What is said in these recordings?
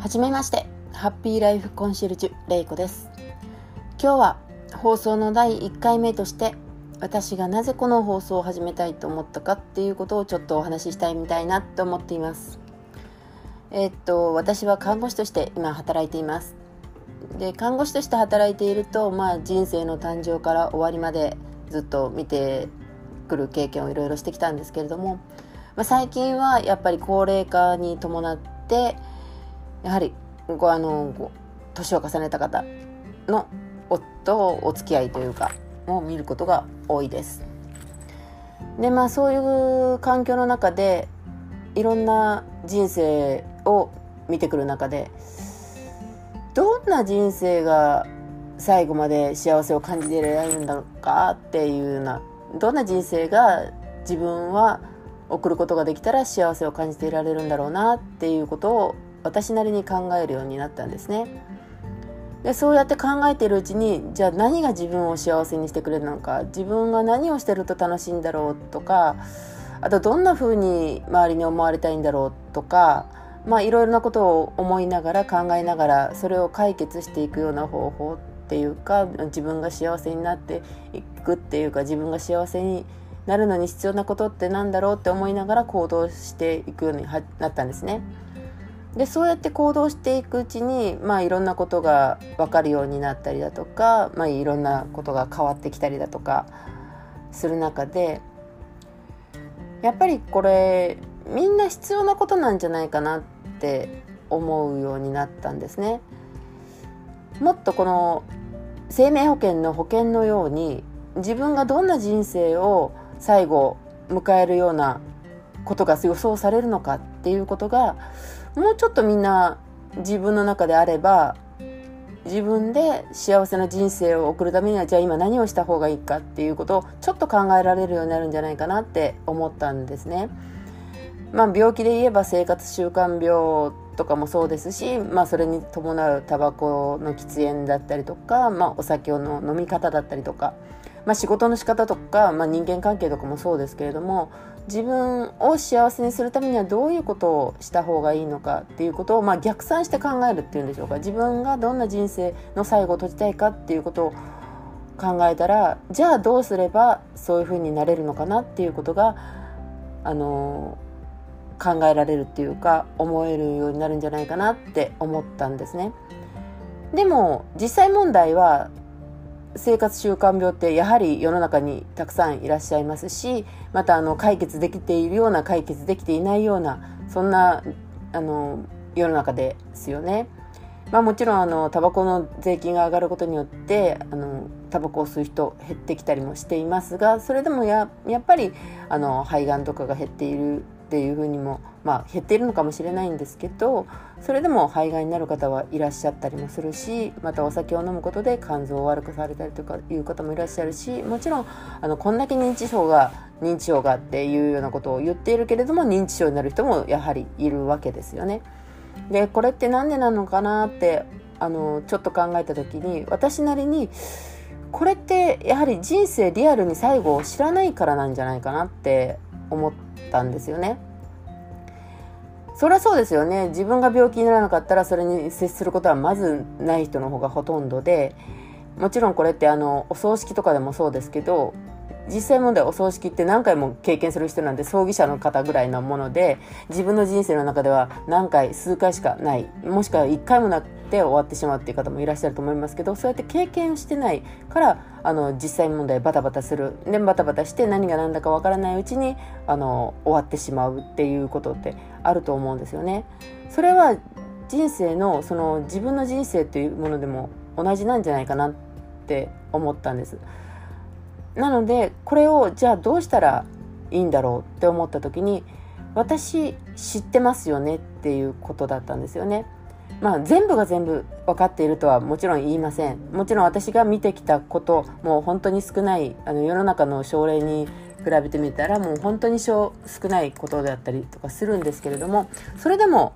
はじめましてハッピーライフコンシェルジュレイコです。今日は放送の第1回目として私がなぜこの放送を始めたいと思ったかっていうことをちょっとお話ししたいみたいなと思っています。えー、っと私は看護師として今働いています。で看護師として働いていると、まあ、人生の誕生から終わりまでずっと見てくる経験をいろいろしてきたんですけれども、まあ、最近はやっぱり高齢化に伴ってやはりごあのご年を重ねた方の夫お付き合いというかを見ることが多いです。でまあそういう環境の中でいろんな人生を見てくる中でどんな人生が最後まで幸せを感じていられるんだろうかっていうようなどんな人生が自分は送ることができたら幸せを感じていられるんだろうなっていうことを私なりに考えるようになったんですね。でそうやって考えているうちにじゃあ何が自分を幸せにしてくれるのか自分が何をしてると楽しいんだろうとかあとどんな風に周りに思われたいんだろうとかまあいろいろなことを思いながら考えながらそれを解決していくような方法っていうか自分が幸せになっていくっていうか自分が幸せになるのに必要なことって何だろうって思いながら行動していくようになったんですね。でそうやって行動していくうちに、まあ、いろんなことが分かるようになったりだとか、まあ、いろんなことが変わってきたりだとかする中でやっぱりこれみんな必要なことなんじゃないかなって思うようになったんですね。もっとこの生命保険の保険のように自分がどんな人生を最後迎えるようなことが予想されるのかっていうことがもうちょっとみんな自分の中であれば自分で幸せな人生を送るためにはじゃあ今何をした方がいいかっていうことをちょっと考えられるようになるんじゃないかなって思ったんですね。まあ、病気で言えば生活習慣病とかもそうですし、まあ、それに伴うタバコの喫煙だったりとか、まあ、お酒の飲み方だったりとか、まあ、仕事の仕方とか、まあ、人間関係とかもそうですけれども自分を幸せにするためにはどういうことをした方がいいのかっていうことを、まあ、逆算して考えるっていうんでしょうか自分がどんな人生の最後を閉じたいかっていうことを考えたらじゃあどうすればそういうふうになれるのかなっていうことがあの考えられるっていうか思えるようになるんじゃないかなって思ったんですね。でも実際問題は生活習慣病ってやはり世の中にたくさんいらっしゃいますしまたあの解決できているような解決できていないようなそんなあの世の中ですよね。まあ、もちろんあのタバコの税金が上がることによってあのタバコを吸う人減ってきたりもしていますがそれでもややっぱりあの肺がんとかが減っているっていうふうにも、まあ、減っているのかもしれないんですけどそれでも肺がんになる方はいらっしゃったりもするしまたお酒を飲むことで肝臓を悪くされたりとかいう方もいらっしゃるしもちろんあのこんだけ認知症が認知症がっていうようなことを言っているけれども認知症になる人もやはりいるわけですよね。でこれって何でなのかなってあのちょっと考えた時に私なりにこれってやはり人生リアルに最後を知らないからなんじゃないかなって思ったんですよね。そりゃそうですよね自分が病気にならなかったらそれに接することはまずない人の方がほとんどでもちろんこれってあのお葬式とかでもそうですけど実際問題お葬式って何回も経験する人なんて葬儀者の方ぐらいなもので自分の人生の中では何回数回しかないもしくは1回もなって終わってしまうっていう方もいらっしゃると思いますけどそうやって経験してないからあの実際問題バタバタするでバタバタして何が何だかわからないうちにあの終わってしまうっていうことってあると思うんですよね。それは人生のその自分の人生っていうものでも同じなんじゃないかなって思ったんです。なのでこれをじゃあどうしたらいいんだろうって思った時に私知ってますよねっていうことだったんですよね。まあ、全部が全部分かっているとはもちろん言いませんもちろん私が見てきたこともう本当に少ないあの世の中の症例に比べてみたらもう本当に少ないことであったりとかするんですけれどもそれでも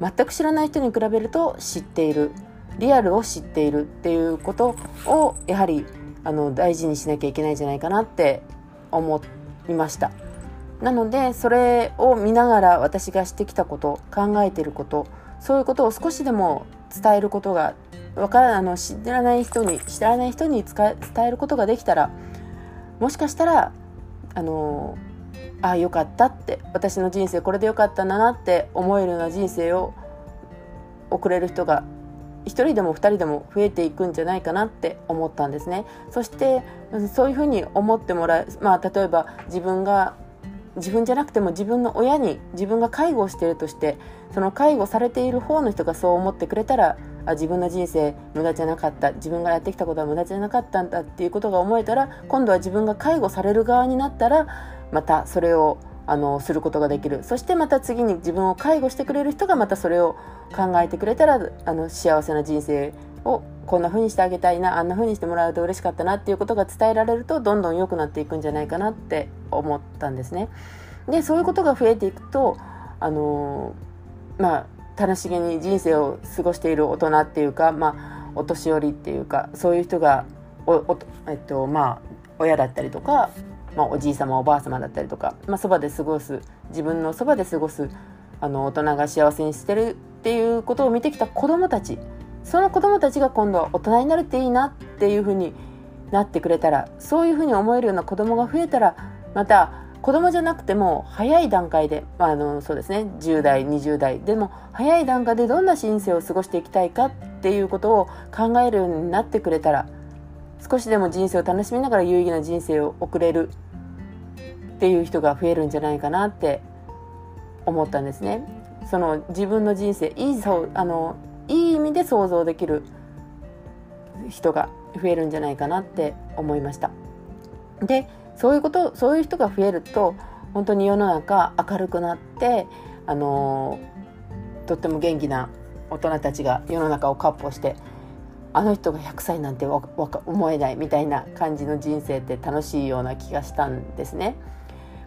全く知らない人に比べると知っているリアルを知っているっていうことをやはりあの大事にしなきゃいけないんじゃないかなって思いました。なのでそれを見ながら私がしてきたこと考えてることそういうことを少しでも伝えることがわからあの知らない人に知らない人に伝えることができたらもしかしたらあのああよかった。って私の人生これでよかったんだなって思えるような人生を送れる人が1人でも2人でも増えていくんじゃないかなって思ったんですね。そしてそういうふうに思ってもらえまあ例えば自分が自分じゃなくても自分の親に自分が介護をしているとしてその介護されている方の人がそう思ってくれたらあ自分の人生無駄じゃなかった。自分がやってきたことは無駄じゃなかったんだっていうことが思えたら今度は自分が介護される側になったらまたそれをあのすることができるそしてまた次に自分を介護してくれる人がまたそれを考えてくれたらあの幸せな人生をこんな風にしてあげたいなあんな風にしてもらうと嬉しかったなっていうことが伝えられるとどんどん良くなっていくんじゃないかなって思ったんですね。でそういうことが増えていくとあのまあ楽しげに人生を過ごしている大人っていうか、まあ、お年寄りっていうかそういう人がおお、えっとまあ、親だったりとか、まあ、おじい様おばあ様だったりとか、まあ、そばで過ごす自分のそばで過ごすあの大人が幸せにしてるっていうことを見てきた子どもたち。その子どもたちが今度は大人になるっていいなっていうふうになってくれたらそういうふうに思えるような子どもが増えたらまた子供じゃなくても早い段階で、まあ、あのそうですね10代20代でも早い段階でどんな人生を過ごしていきたいかっていうことを考えるようになってくれたら少しでも人生を楽しみながら有意義な人生を送れるっていう人が増えるんじゃないかなって思ったんですね。その自分の人生いいそうあのいい意味で想像できる人が増えるんじゃないかなって思いました。でそういうことそういう人が増えると本当に世の中明るくなってあのとっても元気な大人たちが世の中を闊歩してあの人が100歳なんて思えないみたいな感じの人生って楽しいような気がしたんですね。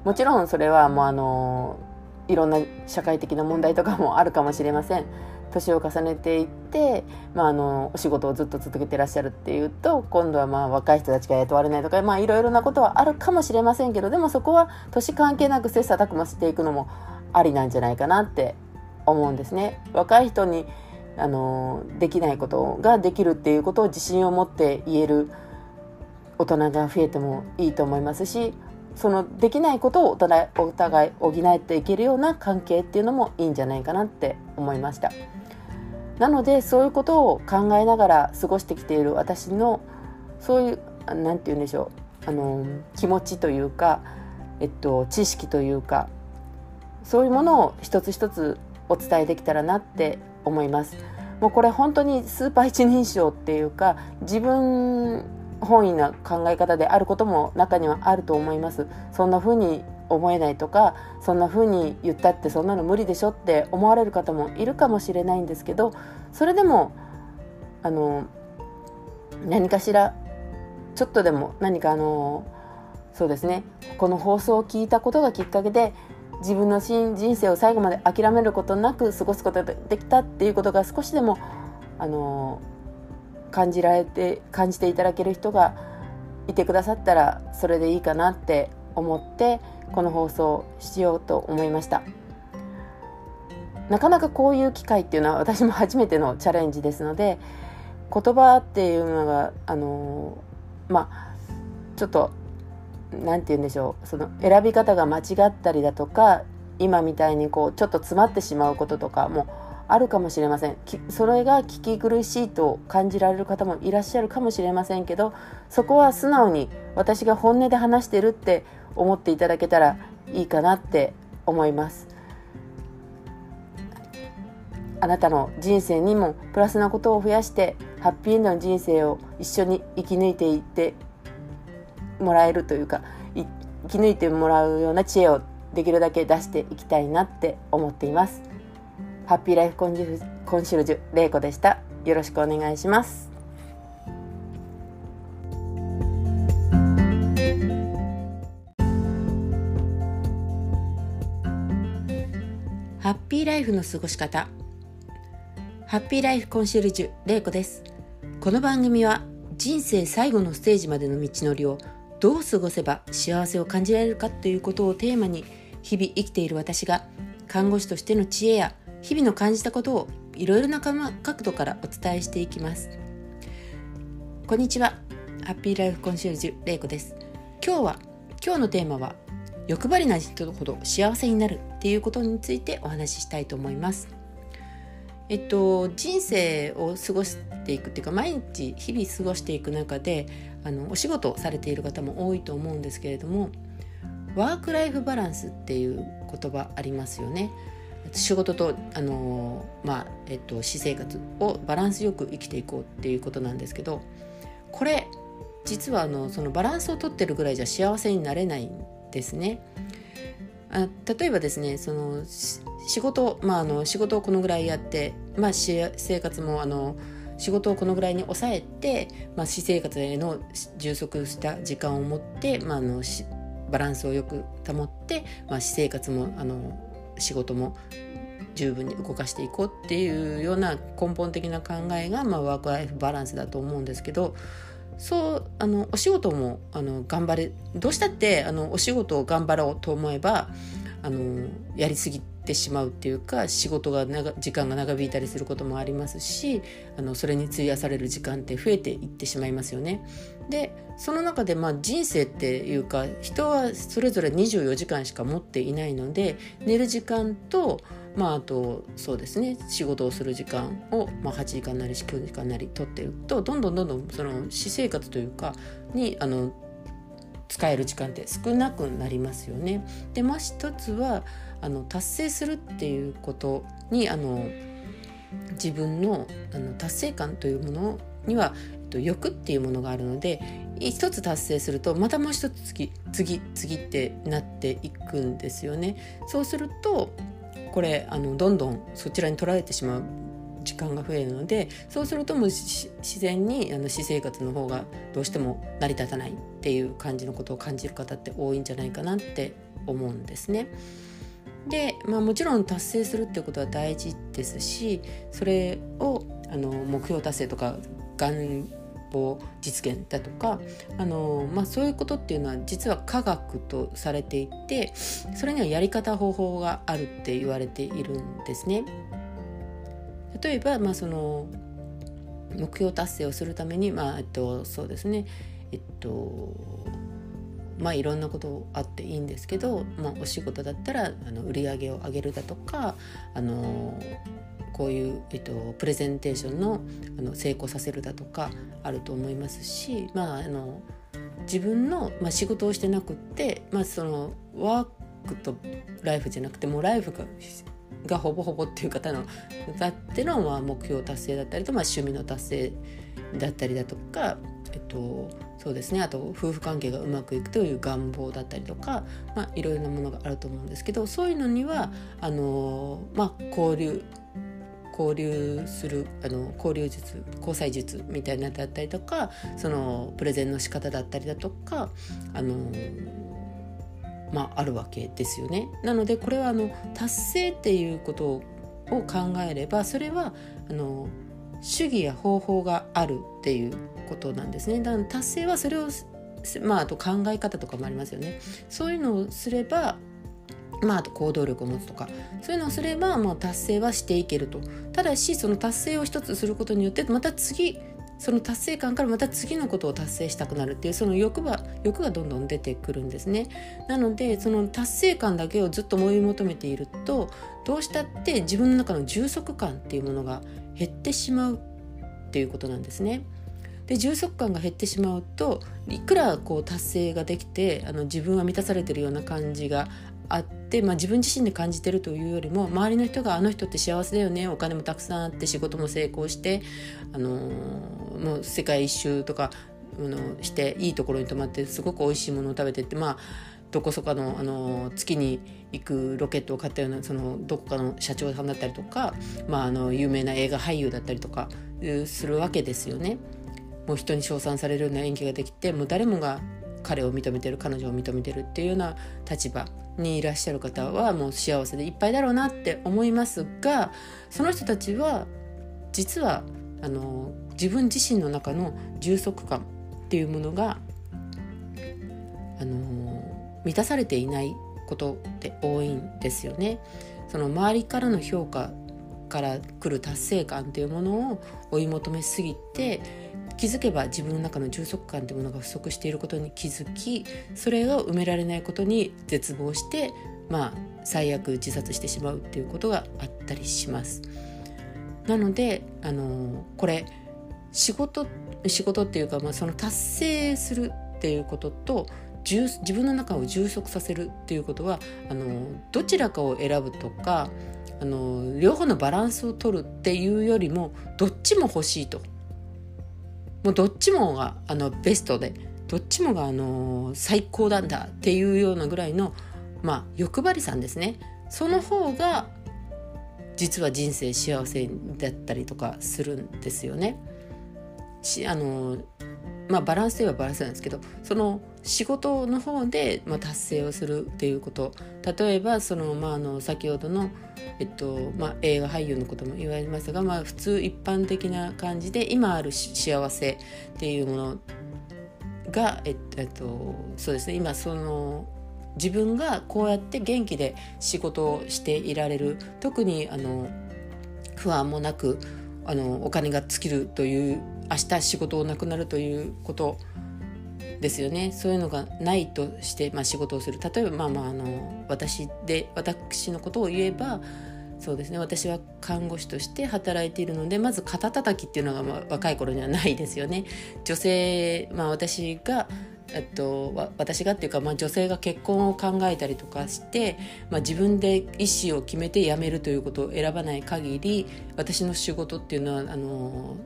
もちろんそれはもうあのいろんな社会的な問題とかもあるかもしれません。年を重ねていって、まあ、あのお仕事をずっと続けてらっしゃるっていうと今度はまあ若い人たちが雇われないとか、まあ、いろいろなことはあるかもしれませんけどでもそこは年関係なく切磋琢磨していくのもありなんじゃないかなって思うんですね。若い人にあのできないことができるっていうことを自信を持って言える大人が増えてもいいと思いますしそのできないことをお互いお互い補っていけるような関係っていうのもいいんじゃないかなって思いました。なのでそういうことを考えながら過ごしてきている私のそういう何て言うんでしょうあの気持ちというか、えっと、知識というかそういうものを一つ一つお伝えできたらなって思います。もうこれ本当にスーパー一人称っていうか自分本意な考え方であることも中にはあると思います。そんな風に思えないとかそんな風に言ったってそんなの無理でしょって思われる方もいるかもしれないんですけどそれでもあの何かしらちょっとでも何かあのそうですねこの放送を聞いたことがきっかけで自分の人生を最後まで諦めることなく過ごすことができたっていうことが少しでもあの感じられて感じていただける人がいてくださったらそれでいいかなって思ってこの放送しようと思いました。なかなかこういう機会っていうのは私も初めてのチャレンジですので言葉っていうのがあのまあちょっと何て言うんでしょう。その選び方が間違ったりだとか今みたいにこうちょっと詰まってしまうこととかもあるかもしれません。それが聞き苦しいと感じられる方もいらっしゃるかもしれませんけどそこは素直に私が本音で話してるって思っていただけたらいいかなって思います。あなたの人生にもプラスなことを増やしてハッピーエンドの人生を一緒に生き抜いていってもらえるというか生き抜いてもらうような知恵をできるだけ出していきたいなって思っています。ハッピーライフコンシェルジュ玲子でした。よろしくお願いします。ハッピーライフの過ごし方。ハッピーライフコンシェルジュ玲子です。この番組は人生最後のステージまでの道のりをどう過ごせば幸せを感じられるかということをテーマに日々生きている私が看護師としての知恵や日々の感じたことをいろいろな角度からお伝えしていきます。こんにちは。ハッピーライフコンシェルジュレイコです。今日は今日のテーマは欲張りな人ほど幸せになるっていうことについてお話ししたいと思います。えっと人生を過ごしていくっていうか毎日日々過ごしていく中であのお仕事されている方も多いと思うんですけれどもワークライフバランスっていう言葉ありますよね仕事とあの、まあえっと、私生活をバランスよく生きていこうっていうことなんですけどこれ実はあのそのバランスをとってるぐらいじゃ幸せになれないんですね。あ例えばですねその仕事、まあ、あの仕事をこのぐらいやって、まあ、生活もあの仕事をこのぐらいに抑えて、まあ、私生活への充足した時間を持って、まあ、あのバランスをよく保って、まあ、私生活もあの仕事も十分に動かしていこうっていうような根本的な考えが、まあ、ワークライフバランスだと思うんですけどそうあのお仕事もあの頑張れどうしたってあのお仕事を頑張ろうと思えばあのやりすぎてしまうっていうか仕事が長時間が長引いたりすることもありますしあのそれに費やされる時間って増えていってしまいますよね。でその中でまあ人生っていうか人はそれぞれ24時間しか持っていないので寝る時間とまあ、あとそうですね仕事をする時間を、まあ、8時間なり9時間なり取ってるとどんどんどんどんその私生活というかにあの使える時間って少なくなりますよね。でまあ一つはあの達成するっていうことにあの自分のあの達成感というものには、えっと、欲っていうものがあるので一つ達成するとまたもう一つ次次次ってなっていくんですよね。そうするとこれあのどんどんそちらに取られてしまう時間が増えるのでそうするともう自然にあの私生活の方がどうしても成り立たないっていう感じのことを感じる方って多いんじゃないかなって思うんですね。で、まあ、もちろん達成するってことは大事ですしそれをあの目標達成とか願望実現だとかあの、まあ、そういうことっていうのは実は科学とされていてそれにはやり方方法があるって言われているんですね。例えば、まあ、その目標達成をするために、まあえっと、そうですねえっとまあいろんなことあっていいんですけど、まあ、お仕事だったらあの売り上げを上げるだとかあのこういう、えっと、プレゼンテーションのあの成功させるだとかあると思いますし、まあ、あの自分の、まあ、仕事をしてなくって、まあ、そのワークとライフじゃなくてもうライフががほぼほぼっていう方のだっての、まあ、目標達成だったりと、まあ、趣味の達成だったりだとか、えっと、そうですねあと夫婦関係がうまくいくという願望だったりとか、まあ、いろいろなものがあると思うんですけどそういうのにはあの、まあ、交流交流するあの交流術交際術みたいなだったりとかそのプレゼンの仕方だったりだとかあのまあ、あるわけですよね。なのでこれはあの達成っていうことを考えればそれはあの主義や方法があるっていうことなんですね。だから達成はそれをまあ、あと考え方とかもありますよね。そういうのをすればまあ、あと行動力を持つとかそういうのをすれば、もう、達成はしていけるとただしその達成を一つすることによってまた次その達成感からまた次のことを達成したくなるっていうその欲が欲がどんどん出てくるんですねなのでその達成感だけをずっと追い求めているとどうしたって自分の中の充足感っていうものが減ってしまうっていうことなんですね。で充足感が減ってしまうといくらこう達成ができてあの自分は満たされてるような感じがあって、まあ、自分自身で感じてるというよりも周りの人があの人って幸せだよねお金もたくさんあって仕事も成功して、あのー、もう世界一周とかあのしていいところに泊まってすごく美味しいものを食べてってまあどこそかのあの月に行くロケットを買ったようなそのどこかの社長さんだったりとか、まあ、あの有名な映画俳優だったりとかするわけですよね。もう人に称賛されるような演技ができてもう誰もが彼を認めてる彼女を認めてるっていうような立場にいらっしゃる方はもう幸せでいっぱいだろうなって思いますがその人たちは実はあの自分自身の中の充足感っていうものがあの満たされていないことって多いんですよね。その周りからの評価から来る達成感というものを追い求めすぎて気づけば自分の中の充足感というものが不足していることに気づきそれを埋められないことに絶望してまあ最悪自殺してしまうっていうことがあったりします。なのであのこれ仕事仕事っていうか、まあ、その達成するっていうことと自分の中を充足させるっていうことはあのどちらかを選ぶとかあの両方のバランスを取るっていうよりもどっちも欲しいともうどっちもがあのベストでどっちもがあの最高なんだっていうようなぐらいの、まあ、欲張りさんですねその方が実は人生幸せだったりとかするんですよね。しあのまあバランスといえばバランスなんですけどその仕事の方で、まあ、達成をするっていうこと。例えばその、まあ、あの先ほどの、えっとまあ、映画俳優のことも言われましたが、まあ、普通一般的な感じで今ある幸せっていうものが、えっと、そうですね。今その自分がこうやって元気で仕事をしていられる。特にあの不安もなくあのお金が尽きるという明日仕事をなくなるということですよね。そういうのがないとして、まあ、仕事をする。例えばまあまああの私で私のことを言えばそうですね。私は看護師として働いているのでまず肩たたきっていうのが、まあ、若い頃にはないですよね。女性、まあ、私がえっと、私がっていうか、まあ、女性が結婚を考えたりとかして、まあ、自分で意思を決めて辞めるということを選ばない限り私の仕事っていうのはあの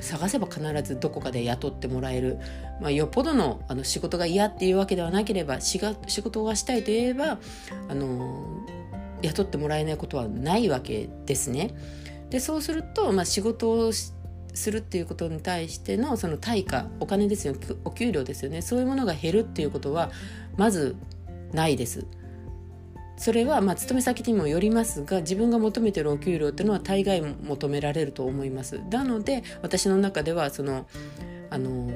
探せば必ずどこかで雇ってもらえる、まあ、よっぽどのあの仕事が嫌っていうわけではなければ仕事がしたいといえばあの雇ってもらえないことはないわけですね。でそうすると、まあ、仕事をするっていうことに対してのその対価お金ですよお給料ですよねそういうものが減るっていうことはまずないです。それはまあ勤め先にもよりますが自分が求めてるお給料っていうのは大概求められると思います。なので私の中ではそのあの、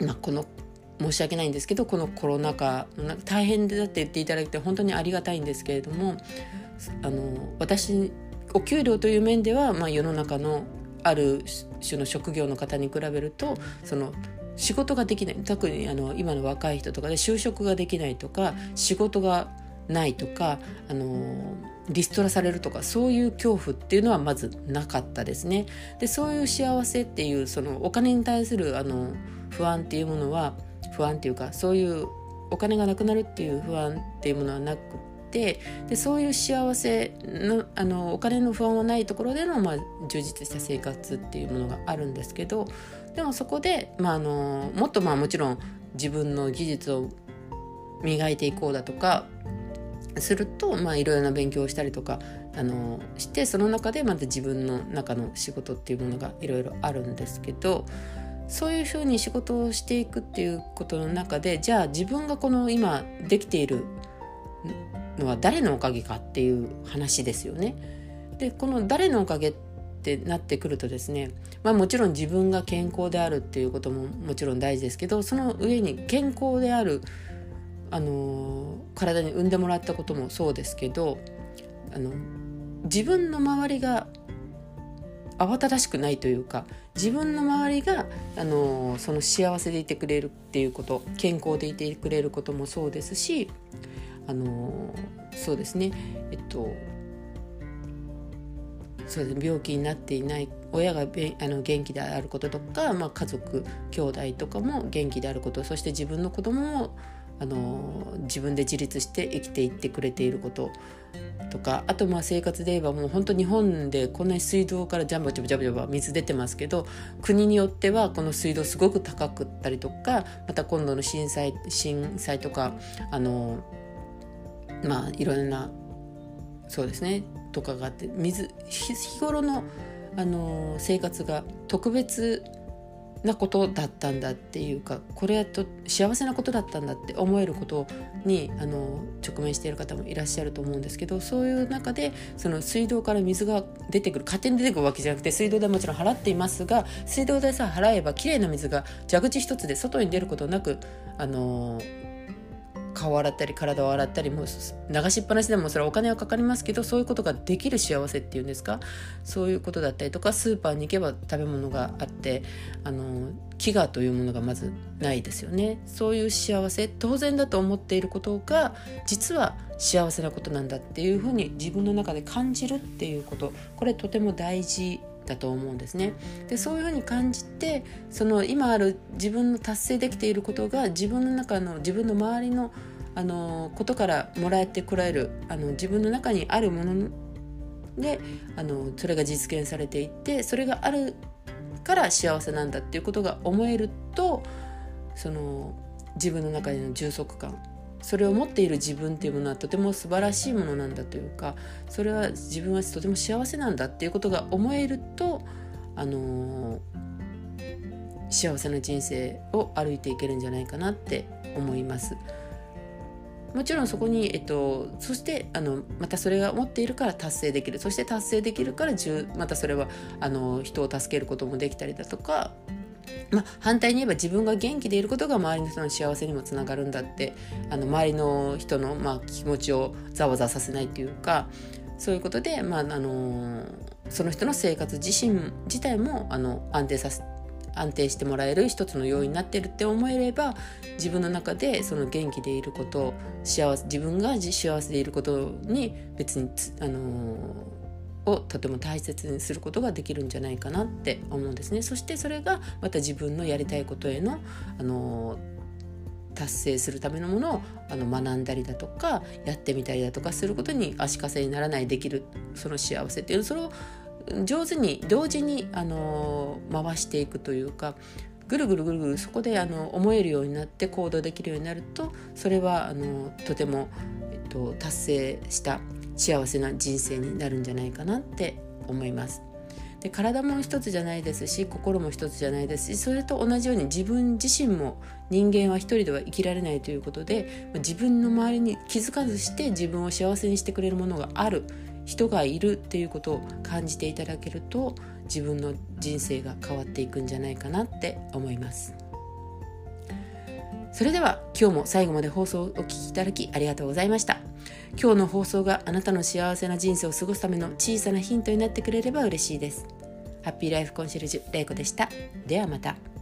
まあ、この申し訳ないんですけどこのコロナ禍の大変だって言っていただいて本当にありがたいんですけれどもあの私お給料という面では、まあ、世の中のある種の職業の方に比べるとその仕事ができない特にあの今の若い人とかで就職ができないとか仕事がないとかあのリストラされるとかそういう恐怖っていうのはまずなかったですね。でそういう幸せっていうそのお金に対するあの不安っていうものは不安っていうかそういうお金がなくなるっていう不安っていうものはなくてでそういう幸せのあのお金の不安はないところでの、まあ、充実した生活っていうものがあるんですけどでもそこで、まあ、あのもっとまあもちろん自分の技術を磨いていこうだとかすると、まあ、いろいろな勉強をしたりとかあのしてその中でまた自分の中の仕事っていうものがいろいろあるんですけどそういうふうに仕事をしていくっていうことの中でじゃあ自分がこの今できているのは誰のおかげかっていう話ですよね。でこの誰のおかげってなってくるとですね、まあ、もちろん自分が健康であるっていうことももちろん大事ですけどその上に健康であるあの体に産んでもらったこともそうですけどあの自分の周りが慌ただしくないというか自分の周りがあのその幸せでいてくれるっていうこと健康でいてくれることもそうですしあのそうですね。えっとそうです病気になっていない親があの元気であることとか、まあ、家族兄弟とかも元気であることそして自分の子供もあの自分で自立して生きていってくれていることとかあとまあ生活で言えばもう本当日本でこんなに水道からジャンボジャボジャボジャボ水出てますけど国によってはこの水道すごく高くったりとかまた今度の震災震災とかあのまあいろんなそうですねとかがあって水日頃のあの生活が特別なことだったんだっていうかこれと幸せなことだったんだって思えることにあの直面している方もいらっしゃると思うんですけどそういう中でその水道から水が出てくる勝手に出てくるわけじゃなくて水道代もちろん払っていますが水道代さえ払えばきれいな水が蛇口一つで外に出ることなくあの顔洗ったり体を洗ったりもう流しっぱなしでもそれはお金はかかりますけどそういうことができる幸せっていうんですか？そういうことだったりとかスーパーに行けば食べ物があってあの飢餓というものがまずないですよね。そういう幸せ当然だと思っていることが実は幸せなことなんだっていうふうに自分の中で感じるっていうこと。これとても大事だと思うんですね。でそういうふうに感じてその今ある自分の達成できていることが自分の中の自分の周りのあのことからもらえてこられるあの自分の中にあるものであのそれが実現されていってそれがあるから幸せなんだっていうことが思えるとその自分の中での充足感それを持っている自分っていうものはとても素晴らしいものなんだというかそれは自分はとても幸せなんだっていうことが思えるとあのー、幸せな人生を歩いていけるんじゃないかなって思います。もちろんそこに、えっと、そしてあのまたそれが持っているから達成できるそして達成できるからまたそれはあの人を助けることもできたりだとかまあ、反対に言えば自分が元気でいることが周りの人の幸せにもつながるんだってあの周りの人の、まあ、気持ちをざわざわさせないというかそういうことで、まああのその人の生活自身自体もあの安定させ安定してもらえる一つの要因になってるって思えれば自分の中でその元気でいること幸せ自分が幸せでいることに別につあのをとても大切にすることができるんじゃないかなって思うんですね。そしてそれがまた自分のやりたいことへのあの達成するためのものをあの学んだりだとかやってみたりだとかすることに足かせにならないできるその幸せっていうのそれを上手に同時にあの回していくというかぐるぐるぐるぐるそこであの思えるようになって行動できるようになるとそれはあのとても、えっと、達成した幸せな人生になるんじゃないかなって思います。で体も一つじゃないですし心も一つじゃないですしそれと同じように自分自身も人間は一人では生きられないということで自分の周りに気づかずして自分を幸せにしてくれるものがある人がいるっていうことを感じていただけると自分の人生が変わっていくんじゃないかなって思います。それでは今日も最後まで放送をお聴きいただきありがとうございました。今日の放送があなたの幸せな人生を過ごすための小さなヒントになってくれれば嬉しいです。ハッピーライフコンシェルジュ、レイコでした。ではまた。